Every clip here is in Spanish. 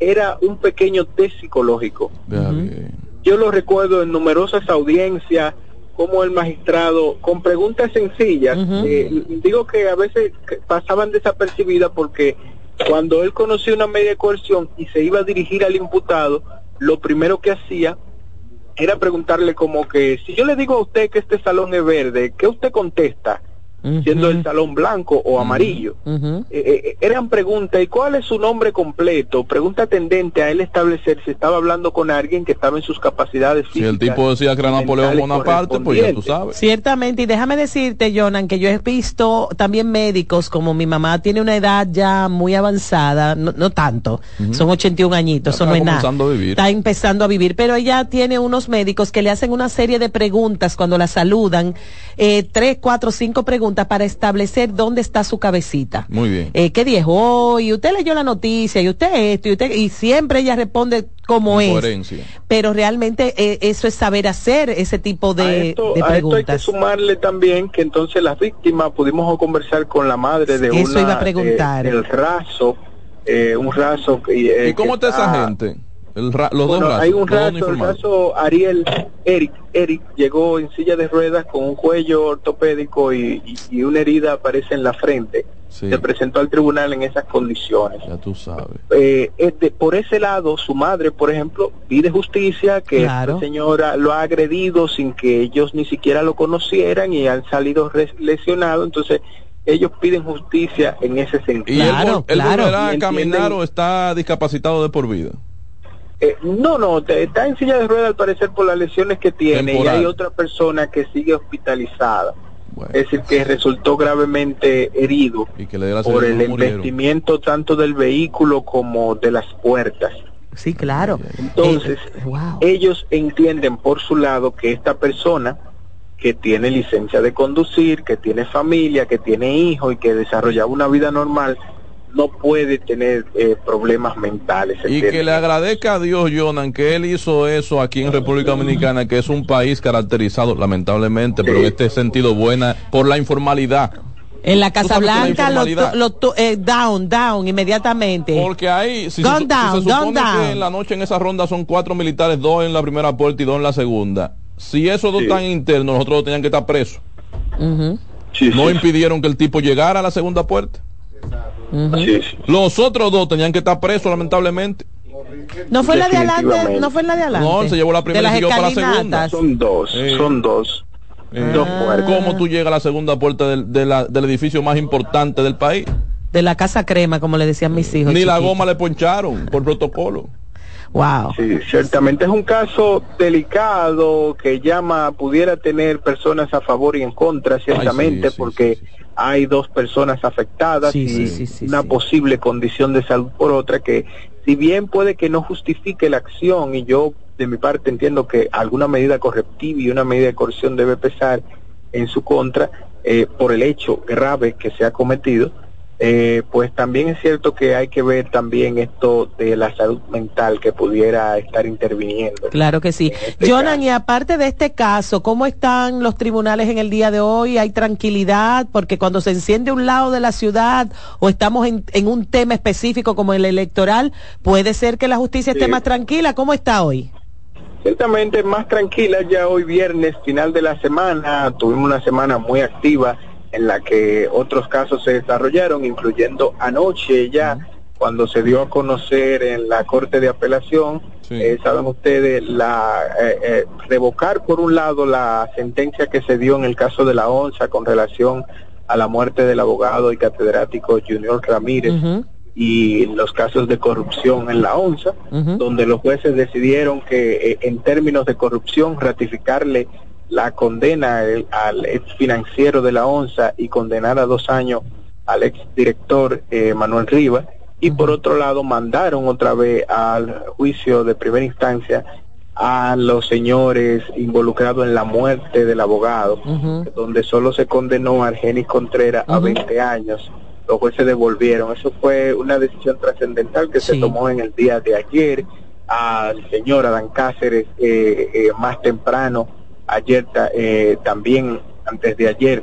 era un pequeño test psicológico. Yo lo recuerdo en numerosas audiencias, como el magistrado, con preguntas sencillas, eh, digo que a veces pasaban desapercibidas porque cuando él conocía una media de coerción y se iba a dirigir al imputado, lo primero que hacía era preguntarle como que, si yo le digo a usted que este salón es verde, ¿qué usted contesta? Siendo el salón blanco o amarillo. Ujú. Eh, eh, eran preguntas, ¿y cuál es su nombre completo? Pregunta tendente a él establecer si estaba hablando con alguien que estaba en sus capacidades Si el físicas tipo decía que era y Napoleón Bonaparte, pues ya tú sabes. Ciertamente, y déjame decirte, Jonan, que yo he visto también médicos, como mi mamá tiene una edad ya muy avanzada, no, no tanto, son 81 añitos, Ya eso está no es nada. a vivir. Está empezando a vivir, pero ella tiene unos médicos que le hacen una serie de preguntas cuando la saludan, eh, tres, cuatro, cinco preguntas para establecer dónde está su cabecita. Muy bien. Eh, ¿Qué dijo? Y usted leyó la noticia, y usted esto, y usted, y siempre ella responde como es. coherencia. Pero realmente eh, eso es saber hacer ese tipo a de, esto, de a esto hay que preguntas. sumarle también que entonces las víctimas pudimos conversar con la madre de Eso una iba a preguntar. eh, el raso eh, un raso que, eh, ¿Y cómo está esa gente? El ra- los bueno, dos hay un raso, el raso Ariel Eric, Eric llegó en silla de ruedas con un cuello ortopédico y, y- y una herida aparece en la frente. Sí. Se presentó al tribunal en esas condiciones. Ya tú sabes. Eh, es de- por ese lado, su madre, por ejemplo, pide justicia, que Claro. esta señora lo ha agredido sin que ellos ni siquiera lo conocieran y han salido lesionados, entonces ellos piden justicia en ese ¿Y sentido. él, Claro, él claro. volverá a Y caminar o está discapacitado de por vida? Eh, no, no, te- está en silla de ruedas al parecer por las lesiones que tiene Temporal. y hay otra persona que sigue hospitalizada, Bueno, es decir, que resultó gravemente herido y que le dé la por el embestimiento tanto del vehículo como de las puertas. Sí, claro. Entonces, Eh, wow. ellos entienden por su lado que esta persona que tiene licencia de conducir, que tiene familia, que tiene hijos y que desarrollaba una vida normal, no puede tener eh, problemas mentales. Y que le agradezca a Dios, Jonan, que él hizo eso aquí en República Dominicana, que es un país caracterizado, lamentablemente, pero en este sentido buena, por la informalidad. En la Casa Blanca, lo, lo eh, down, down, inmediatamente. Porque ahí, si, se, si down, se supone down. que en la noche en esa ronda son cuatro militares, dos en la primera puerta y dos en la segunda, si esos dos Sí. están internos, nosotros dos tenían que estar presos. Sí, No sí, impidieron que el tipo llegara a la segunda puerta. ujú. Sí, sí. Los otros dos tenían que estar presos, lamentablemente. No fue la de adelante, no fue la de adelante. No, se llevó la primera y siguió para la segunda. Son dos, Sí. son dos. Eh, Dos puertas. ¿Cómo tú llegas a la segunda puerta del, de la- del edificio más importante del país? De la casa crema, como le decían mis hijos. Ni la goma le poncharon por protocolo. Wow. Sí, ciertamente es un caso delicado que llama, pudiera tener personas a favor y en contra, ciertamente, sí, porque sí, sí, sí. Hay dos personas afectadas Sí, y sí, sí, sí, una posible condición de salud por otra que, si bien puede que no justifique la acción, y yo de mi parte entiendo que alguna medida correctiva y una medida de coerción debe pesar en su contra eh, por el hecho grave que se ha cometido, eh, pues también es cierto que hay que ver también esto de la salud mental que pudiera estar interviniendo. Claro que sí. este Jonan, caso. y aparte de este caso, ¿cómo están los tribunales en el día de hoy? ¿Hay tranquilidad? Porque cuando se enciende un lado de la ciudad o estamos en, en un tema específico como el electoral, puede ser que la justicia esté más tranquila. ¿Cómo está hoy? Ciertamente más tranquila ya hoy viernes, final de la semana, tuvimos una semana muy activa en la que otros casos se desarrollaron, incluyendo anoche ya, cuando se dio a conocer en la Corte de Apelación, Sí. eh, saben ustedes, la eh, eh, revocar por un lado la sentencia que se dio en el caso de la ONSA con relación a la muerte del abogado y catedrático Junior Ramírez y los casos de corrupción en la ONSA donde los jueces decidieron que eh, en términos de corrupción ratificarle la condena el- al ex financiero de la ONSA y condenar a dos años al ex director eh, Manuel Rivas y por otro lado mandaron otra vez al juicio de primera instancia a los señores involucrados en la muerte del abogado donde solo se condenó a Argenis Contreras a Ujú. 20 años. Los jueces devolvieron. Eso fue una decisión trascendental que se tomó en el día de ayer. Al señor Adán Cáceres, eh, eh, más temprano, ayer eh, también, antes de ayer,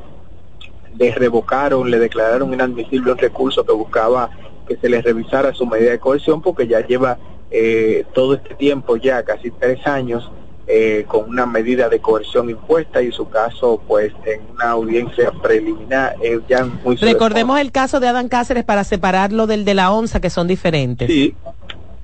le revocaron, le declararon inadmisible un recurso que buscaba que se le revisara su medida de coerción porque ya lleva eh, todo este tiempo, ya casi tres años, eh, con una medida de coerción impuesta y su caso pues en una audiencia preliminar eh, ya muy recordemos el caso de Adán Cáceres para separarlo del de la ONSA que son diferentes. Sí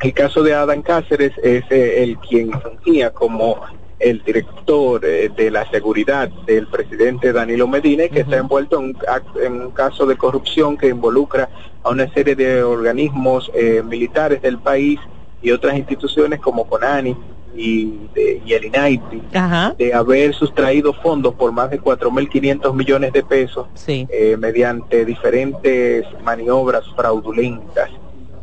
el caso de Adán Cáceres es eh, el quien fungía como el director de la seguridad del presidente Danilo Medina que está envuelto en un, en un, caso de corrupción que involucra a una serie de organismos militares del país y otras instituciones como CONANI y, de, y el INAITI de haber sustraído fondos por más de 4.500 millones de pesos eh, mediante diferentes maniobras fraudulentas.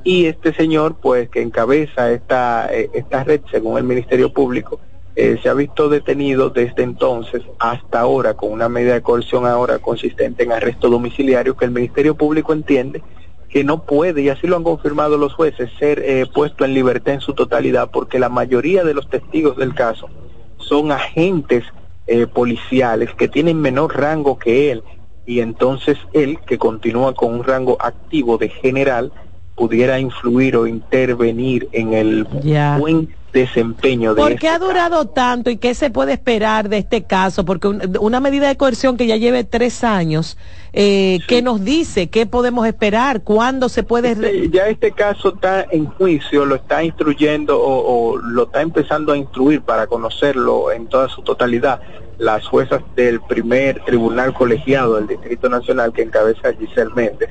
Y este señor, pues, que encabeza esta, eh, esta red, según el Ministerio Público, eh, se ha visto detenido desde entonces hasta ahora con una medida de coerción ahora consistente en arresto domiciliario que el Ministerio Público entiende que no puede, y así lo han confirmado los jueces, ser eh, puesto en libertad en su totalidad, porque la mayoría de los testigos del caso son agentes eh, policiales que tienen menor rango que él, y entonces él, que continúa con un rango activo de general, pudiera influir o intervenir en el buen desempeño de ¿Por qué ha durado tanto y qué se puede esperar de este caso? Porque una medida de coerción que ya lleve tres años, eh, ¿qué nos dice? ¿Qué podemos esperar? ¿Cuándo se puede...? Este, ya este caso está en juicio, lo está instruyendo o, lo está empezando a instruir para conocerlo en toda su totalidad las juezas del primer tribunal colegiado del Distrito Nacional que encabeza Giselle Méndez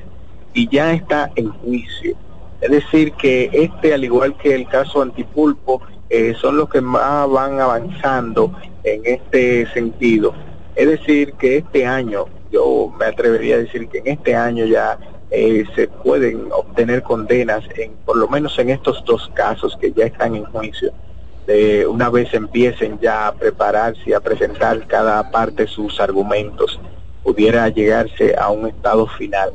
y ya está en juicio es decir, que este, al igual que el caso Antipulpo, eh, son los que más van avanzando en este sentido. Es decir, que este año, yo me atrevería a decir que en este año ya eh, se pueden obtener condenas, en, por lo menos en estos dos casos que ya están en juicio. De una vez empiecen ya a prepararse y a presentar cada parte sus argumentos, pudiera llegarse a un estado final.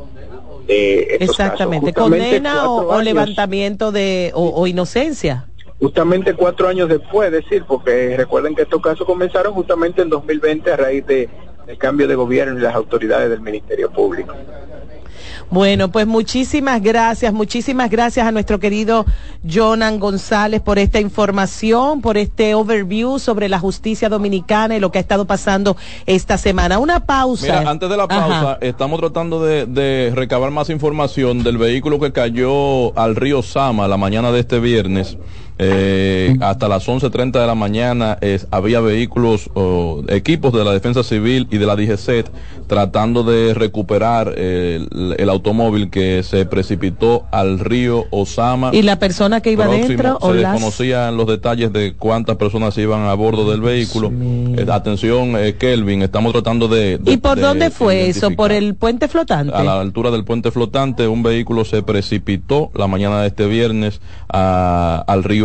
Exactamente, condena o, levantamiento de o, inocencia. Justamente cuatro años después, decir, porque recuerden que estos casos comenzaron justamente en 2020 a raíz de, del cambio de gobierno y las autoridades del Ministerio Público. Bueno, pues muchísimas gracias, muchísimas gracias a nuestro querido Jonan González por esta información, por este overview sobre la justicia dominicana y lo que ha estado pasando esta semana. Una pausa. Mira, antes de la pausa, estamos tratando de, de, recabar más información del vehículo que cayó al río Sama la mañana de este viernes. Eh, hasta las 11.30 de la mañana había vehículos, o equipos de la Defensa Civil y de la DGCET tratando de recuperar el, automóvil que se precipitó al río Osama. ¿Y la persona que iba dentro? Se desconocían los detalles de cuántas personas iban a bordo del vehículo. Eh, atención, eh, Kelvin, estamos tratando de... ¿Y por dónde fue eso? ¿Por el puente flotante? A la altura del puente flotante, un vehículo se precipitó la mañana de este viernes al río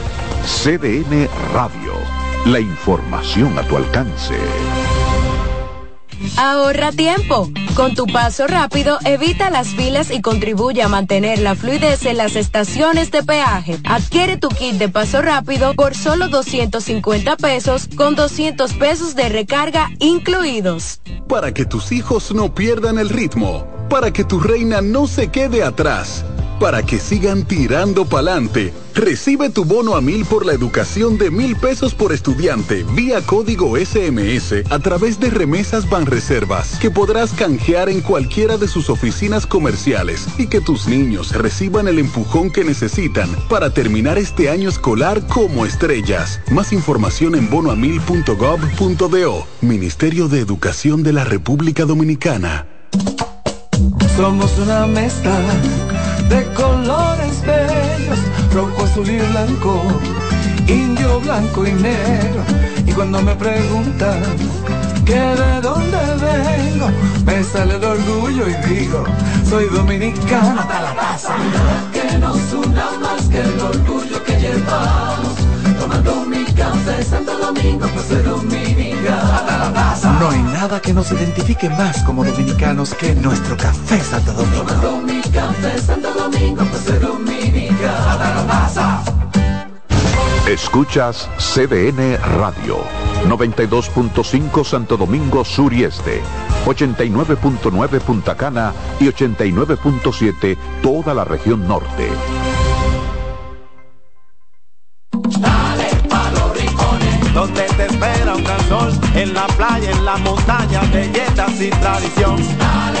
CDN Radio. La información a tu alcance. Ahorra tiempo. Con tu paso rápido, evita las filas y contribuye a mantener la fluidez en las estaciones de peaje. Adquiere tu kit de paso rápido por solo 250 pesos con 200 pesos de recarga incluidos. Para que tus hijos no pierdan el ritmo. Para que tu reina no se quede atrás para que sigan tirando pa'lante. Recibe tu bono a mil por la educación de mil pesos por estudiante vía código SMS a través de remesas Banreservas que podrás canjear en cualquiera de sus oficinas comerciales y que tus niños reciban el empujón que necesitan para terminar este año escolar como estrellas. Más información en bonoamil.gov.do. Ministerio de Educación de la República Dominicana. Somos una mezcla de colores bellos, rojo, azul y blanco, indio, blanco y negro. Y cuando me preguntan que de donde vengo me sale el orgullo y digo, soy dominicano hasta la taza. Que nos una más que el orgullo que llevamos. Tomando mi café Santo Domingo, pues soy dominicano hasta la taza. No hay nada que nos identifique más como dominicanos que nuestro café Santo Domingo. Café Santo Domingo. Escuchas CDN Radio, 92.5 Santo Domingo Sur y Este, 89.9 Punta Cana y 89.7 toda la región norte. Dale pa' los rincones, donde te espera un gran sol, en la playa, en la montaña, belletas y tradición. Dale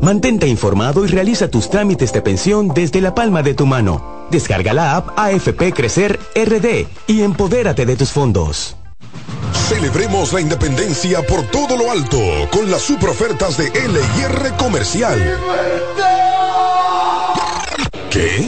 Mantente informado y realiza tus trámites de pensión desde la palma de tu mano. Descarga la app AFP Crecer RD y empodérate de tus fondos. Celebremos la independencia por todo lo alto con las super ofertas de LIR Comercial. ¿Qué?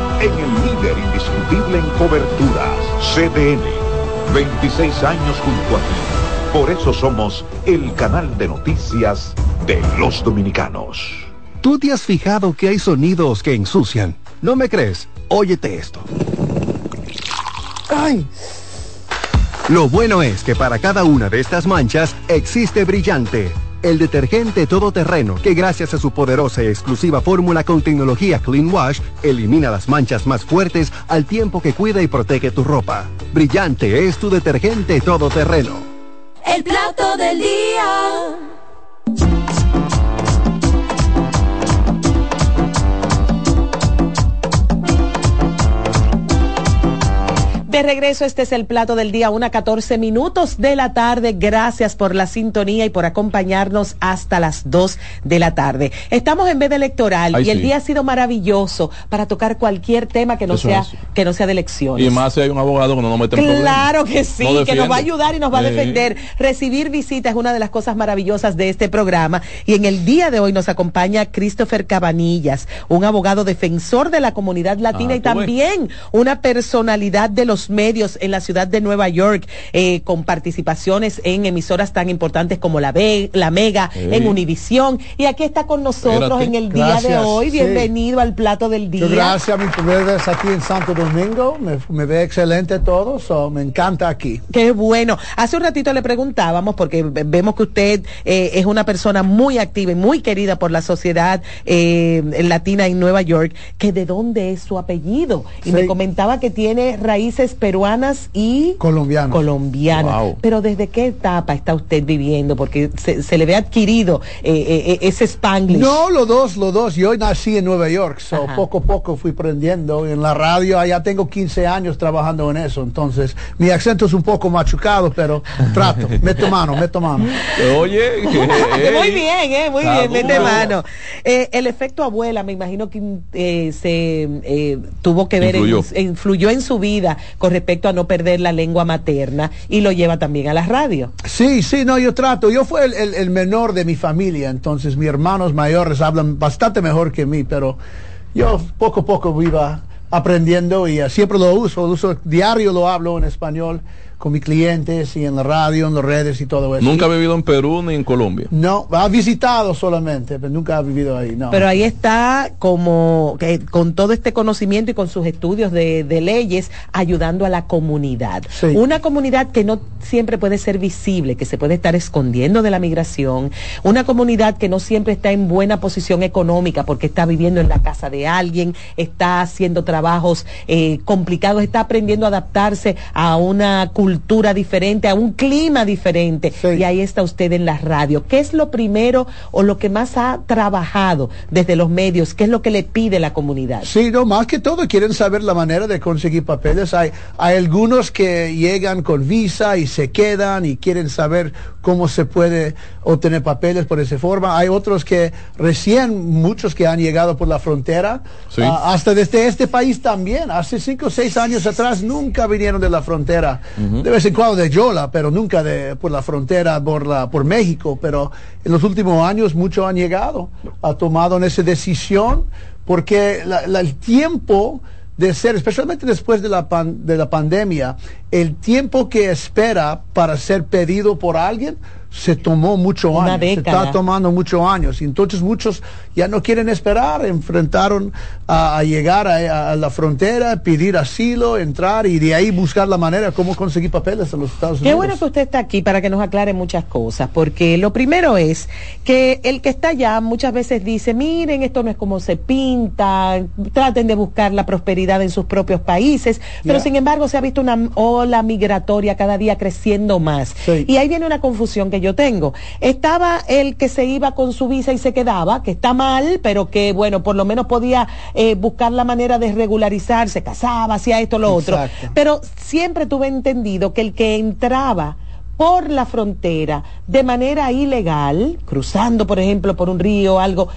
en el líder indiscutible en coberturas, CDN. 26 años junto a ti. Por eso somos el canal de noticias de los dominicanos. ¿Tú te has fijado que hay sonidos que ensucian? ¿No me crees? Óyete esto. ¡Ay! Lo bueno es que para cada una de estas manchas existe brillante. El detergente todoterreno que gracias a su poderosa y exclusiva fórmula con tecnología Clean Wash elimina las manchas más fuertes al tiempo que cuida y protege tu ropa. Brillante es tu detergente todoterreno. El plato del día. De regreso, este es el plato del día, una 14 minutos de la tarde. Gracias por la sintonía y por acompañarnos hasta las 2 de la tarde. Estamos en vez de electoral Ay, y el sí. día ha sido maravilloso para tocar cualquier tema que no Eso sea es. que no sea de elecciones. Y más si hay un abogado que no nos mete en problemas. Claro que sí, que nos va a ayudar y nos va a Sí. defender. Recibir visitas es una de las cosas maravillosas de este programa. Y en el día de hoy nos acompaña Christopher Cabanillas, un abogado defensor de la comunidad latina Ah, y ves. también una personalidad de los medios en la ciudad de Nueva York, eh, con participaciones en emisoras tan importantes como la, Ve- la Mega, Sí. en Univisión. Y aquí está con nosotros Espérate. en el día de hoy. sí. Bienvenido al plato del día. Gracias, mi primera vez aquí en Santo Domingo. Me, me ve excelente todo, so, me encanta aquí. Qué bueno. Hace un ratito le preguntábamos, porque ve- vemos que usted eh, es una persona muy activa y muy querida por la sociedad eh, latina en Nueva York, que de dónde es su apellido. Y me comentaba que tiene raíces peruanas y colombianas. Colombianas. Pero ¿desde qué etapa está usted viviendo? Porque se, le ve adquirido eh, eh, ese spanglish. No, los dos, los dos. Yo nací en Nueva York, so poco a poco fui aprendiendo en la radio. Allá tengo 15 años trabajando en eso, entonces mi acento es un poco machucado, pero trato. meto mano, meto mano. Oye, muy bien, eh, muy bien, mete mano. el efecto abuela, me imagino que se tuvo que ver, influyó en su vida con respecto a no perder la lengua materna y lo lleva también a la radio. Sí, sí, no, yo trato. Yo fui el, menor de mi familia, entonces mis hermanos mayores hablan bastante mejor que mí, pero yo poco a poco iba aprendiendo y siempre lo uso, lo uso diario, lo hablo en español con mis clientes y en la radio, en las redes y todo eso. ¿Nunca ha vivido en Perú ni en Colombia? No, ha visitado solamente, pero nunca ha vivido ahí, no. Pero ahí está como que con todo este conocimiento y con sus estudios de, leyes ayudando a la comunidad. Una comunidad que no siempre puede ser visible, que se puede estar escondiendo de la migración, una comunidad que no siempre está en buena posición económica porque está viviendo en la casa de alguien, está haciendo trabajos eh, complicados, está aprendiendo a adaptarse a una cultura cultura diferente, a un clima diferente. Y ahí está usted en la radio. ¿Qué es lo primero o lo que más ha trabajado desde los medios? ¿Qué es lo que le pide la comunidad? Sí, no, más que todo quieren saber la manera de conseguir papeles. Hay, hay algunos que llegan con visa y se quedan y quieren saber cómo se puede obtener papeles por esa forma. Hay otros que recién, muchos que han llegado por la frontera, ah, hasta desde este país también. Hace cinco o seis años atrás nunca vinieron de la frontera. De vez en cuando de Yola, pero nunca de por la frontera, por, la, por México. Pero en los últimos años muchos han llegado, ha tomado esa decisión, porque el tiempo de ser, especialmente después de la, de la pandemia, el tiempo que espera para ser pedido por alguien se tomó mucho años, se está tomando muchos años. Y entonces muchos ya no quieren esperar, enfrentaron a, llegar a, la frontera, pedir asilo, entrar y de ahí buscar la manera cómo conseguir papeles en los Estados Unidos. Qué bueno que usted está aquí para que nos aclare muchas cosas, porque lo primero es que el que está allá muchas veces dice, miren, esto no es como se pinta, traten de buscar la prosperidad en sus propios países, pero sin embargo se ha visto una ola migratoria cada día creciendo más. Y ahí viene una confusión que yo tengo. Estaba el que se iba con su visa y se quedaba, que está mal, pero que bueno, por lo menos podía eh, buscar la manera de regularizarse, casaba, hacía esto, lo otro. Pero siempre tuve entendido que el que entraba por la frontera de manera ilegal, cruzando, por ejemplo, por un río o algo,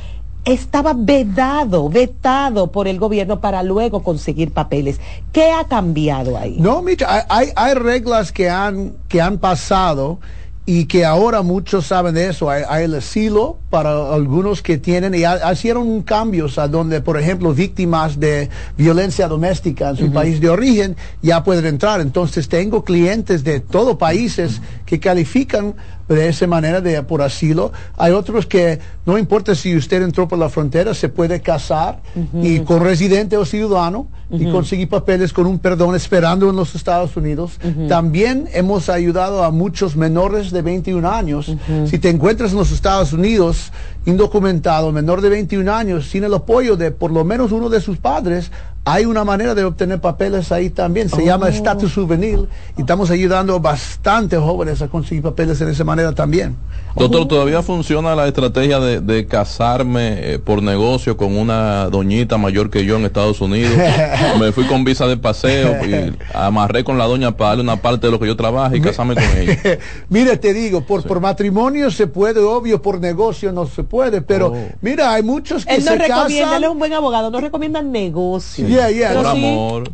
estaba vedado, vetado por el gobierno para luego conseguir papeles. ¿Qué ha cambiado ahí? No, Micha, hay, hay reglas que han, que han pasado y que ahora muchos saben de eso. Hay, el asilo para algunos que tienen y hicieron cambios a donde, por ejemplo, víctimas de violencia doméstica en su país de origen ya pueden entrar. Entonces tengo clientes de todos países que califican de esa manera de por asilo. Hay otros que no importa si usted entró por la frontera, se puede casar y con residente o ciudadano y conseguir papeles con un perdón esperando en los Estados Unidos. También hemos ayudado a muchos menores de 21 años. Si te encuentras en los Estados Unidos indocumentado, menor de 21 años, sin el apoyo de por lo menos uno de sus padres, hay una manera de obtener papeles ahí también, se llama oh. estatus juvenil y estamos ayudando bastante jóvenes a conseguir papeles en esa manera también. Doctor, ¿todavía funciona la estrategia de, casarme eh, por negocio con una doñita mayor que yo en Estados Unidos? Me fui con visa de paseo y amarré con la doña para darle una parte de lo que yo trabajo y casarme con ella. Mire, te digo, por, por matrimonio se puede, obvio, por negocio no se puede, pero oh. mira, hay muchos que Él no se recomienda, casan. Él es un buen abogado, no recomienda negocio. Por amor.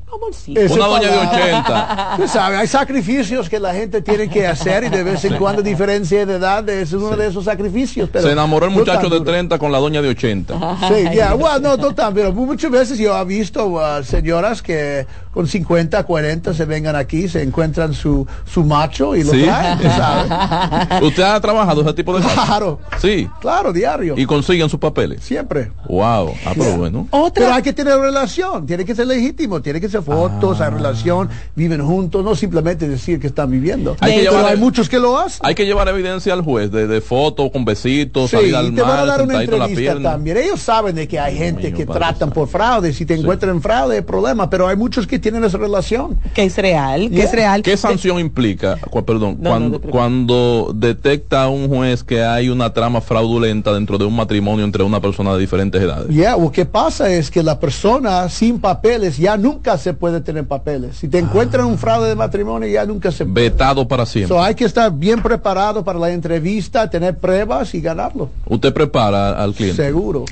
Una doña de 80. Tú sabes, hay sacrificios que la gente tiene que hacer y de vez en cuando diferencia de edad es uno de esos sacrificios. Pero Se enamoró el muchacho de 30 con la doña de 80. Sí, ya, bueno, no, no pero muchas veces yo he visto uh, señoras que con 50, 40 se vengan aquí, se encuentran su, su macho y lo traen, ¿sabes? ¿Usted ha trabajado ese tipo de Claro. Sí. Claro, diario. ¿Y consiguen sus papeles? Siempre. Wow. Ah, pero bueno. Pero hay que tener relación, tiene que ser legítimo, tiene que ser fotos, hay ah. relación, viven juntos, no simplemente decir que están viviendo. Hay que llevar, hay muchos que lo hacen. Hay que llevar evidencia al juez de, de fotos con besitos, sí, salir al te van a dar una entrevista también. Ellos saben de que hay gente que tratan por fraude, si te encuentran en fraude, hay problema, pero hay muchos que tienen esa relación. Que es real, que Yeah. es real. ¿Qué sanción implica, cu- perdón, No, no, cuando, te preocupes. cuando detecta un juez que hay una trama fraudulenta dentro de un matrimonio entre una persona de diferentes edades? Ya, lo que pasa es que la persona sin papeles ya nunca se puede tener papeles. Si te encuentran un fraude de matrimonio, ya nunca se puede. Vetado para siempre. So, hay que estar bien preparado para la entrevista, tener pruebas y ganarlo. Usted prepara al cliente. Seguro.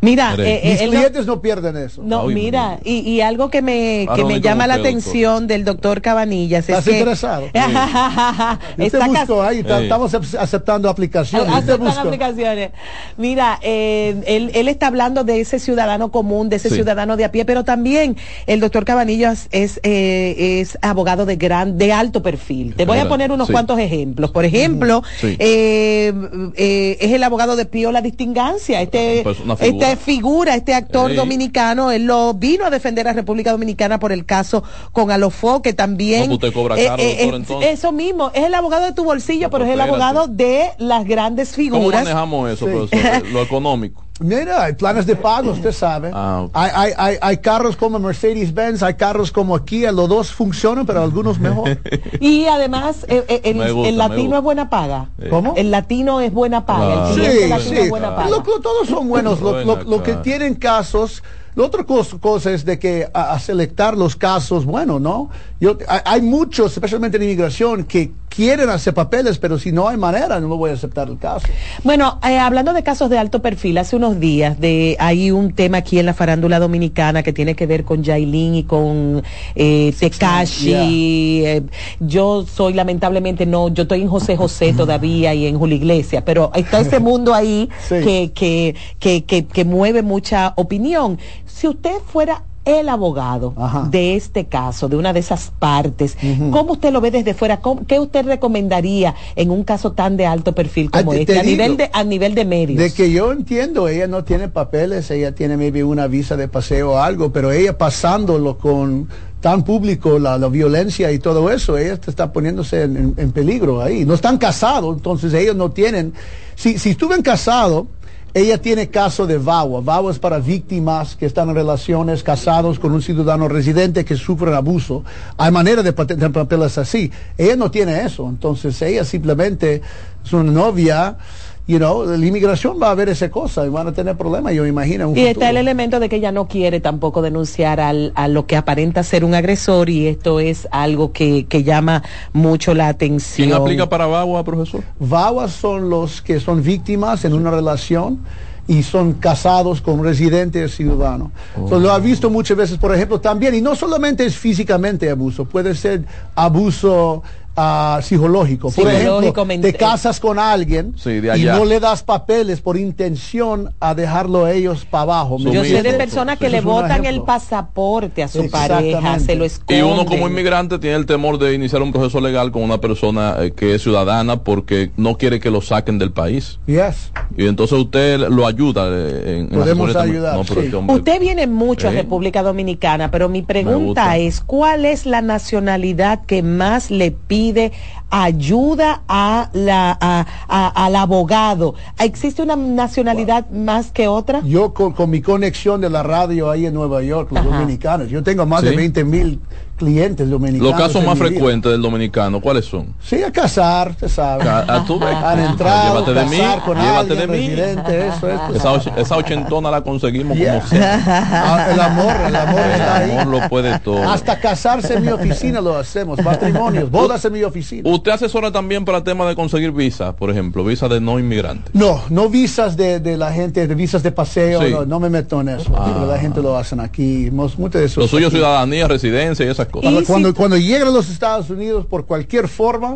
Mira, eh, eh, Mis él no- clientes no pierden eso. No, Ay, mira, y, y algo que me, Ah, que me llama la usted, atención del doctor Cabanillas es ¿Estás que... interesado? Está busco ahí, ta- Sí. estamos ac- aceptando aplicaciones. Aceptan aplicaciones. Mira, eh, él, él está hablando de ese ciudadano común, de ese Sí. ciudadano de a pie, pero también el doctor Cabanillas es, eh, es abogado de gran, de alto perfil. Te voy a poner unos sí. cuantos ejemplos. Por ejemplo, Sí. eh, eh, es el abogado de Piola Distingancia, este, Pues una figura. este actor dominicano, él lo vino a defender a República Dominicana por el caso con Alofó, que también usted cobra eh, caro, eh, doctor, entonces. eso mismo, es el abogado de tu bolsillo, pero es el abogado de las grandes ¿Cómo figuras. manejamos eso, Sí. profesor? Lo económico. Mira, hay planes de pago, usted sabe. Ah, hay, hay, hay, hay carros como Mercedes-Benz, hay carros como Kia, los dos funcionan, pero algunos mejor. Y además, eh, eh, el, gusta, latino es buena paga. Sí. ¿Cómo? El latino es buena paga. El Sí, cliente latino sí. es buena paga. Lo- lo- todos son buenos. Lo, lo- lo que tienen casos. La otra cosa, cosa es de que a, a selectar los casos, bueno, ¿no? Yo, hay, hay muchos, especialmente en inmigración, que quieren hacer papeles, pero si no hay manera, no voy a aceptar el caso. Bueno, eh, hablando de casos de alto perfil, hace unos días de hay un tema aquí en la farándula dominicana que tiene que ver con Yailin y con eh, Tekashi. eh, yo soy lamentablemente no, yo estoy en José José todavía y en Julio Iglesias, pero está ese mundo ahí Sí. que, que, que, que, que mueve mucha opinión. Si usted fuera el abogado Ajá. de este caso, de una de esas partes, ¿cómo usted lo ve desde fuera? ¿Cómo- ¿Qué usted recomendaría en un caso tan de alto perfil como te- este, te a nivel, de, a nivel de medios? De que yo entiendo, ella no tiene papeles, ella tiene maybe una visa de paseo o algo, pero ella pasándolo con tan público, la, la violencia y todo eso, ella está poniéndose en, en- en peligro ahí. No están casados, entonces ellos no tienen. Si, si estuvieran casados, ella tiene caso de VAWA. VAWA es para víctimas que están en relaciones casados con un ciudadano residente que sufren abuso. Hay manera de pa- tener papeles así. Ella no tiene eso. Entonces ella simplemente es una novia. You know, la inmigración va a ver esa cosa y van a tener problemas, yo me imagino. Y está el elemento de que ella no quiere tampoco denunciar al, a lo que aparenta ser un agresor y esto es algo que, que llama mucho la atención. ¿Quién aplica para Bagua, profesor? VAWA son los que son víctimas en una relación y son casados con un residente o ciudadano. So, lo ha visto muchas veces, por ejemplo, también, y no solamente es físicamente abuso, puede ser abuso ah, psicológico. Por Psicológico, ejemplo, te casas con alguien Sí, de y no le das papeles por intención a dejarlo a ellos para abajo. ¿me Yo sé de personas que le botan el pasaporte a su pareja, se lo Y esconden. uno como inmigrante tiene el temor de iniciar un proceso legal con una persona eh, que es ciudadana porque no quiere que lo saquen del país. Yes. Y entonces usted lo ayuda eh, en, en Podemos ayudar, No, pero sí. este hombre- Usted viene mucho a Sí. República Dominicana, pero mi pregunta es, ¿cuál es la nacionalidad que más le pide ayuda a la, a- a- al abogado? ¿Existe una nacionalidad más que otra? Yo con, con mi conexión de la radio ahí en Nueva York, los Ajá. dominicanos, yo tengo más Sí. de 20 mil clientes dominicanos. Los casos más frecuentes del dominicano, ¿cuáles son? Sí, a casar, se sabe. Ca- a tú ves. Han entrado, Llévate de mí, casar con llévate alguien, de mí. eso, esto. Esa, och- esa ochentona la conseguimos Yeah. como sea. Ah, el amor, el amor está El ahí. amor lo puede todo. Hasta casarse en mi oficina lo hacemos, matrimonios, bodas en mi oficina. ¿Usted asesora también para el tema de conseguir visa, por ejemplo, visa de no inmigrante? No, no visas de, de la gente, de visas de paseo, Sí. no, no me meto en eso. Ah. la gente lo hacen aquí, mos- mucho de eso. Lo suyo, aquí. ciudadanía, residencia y esas cosas. Cuando, cuando, cuando llegan a los Estados Unidos por cualquier forma,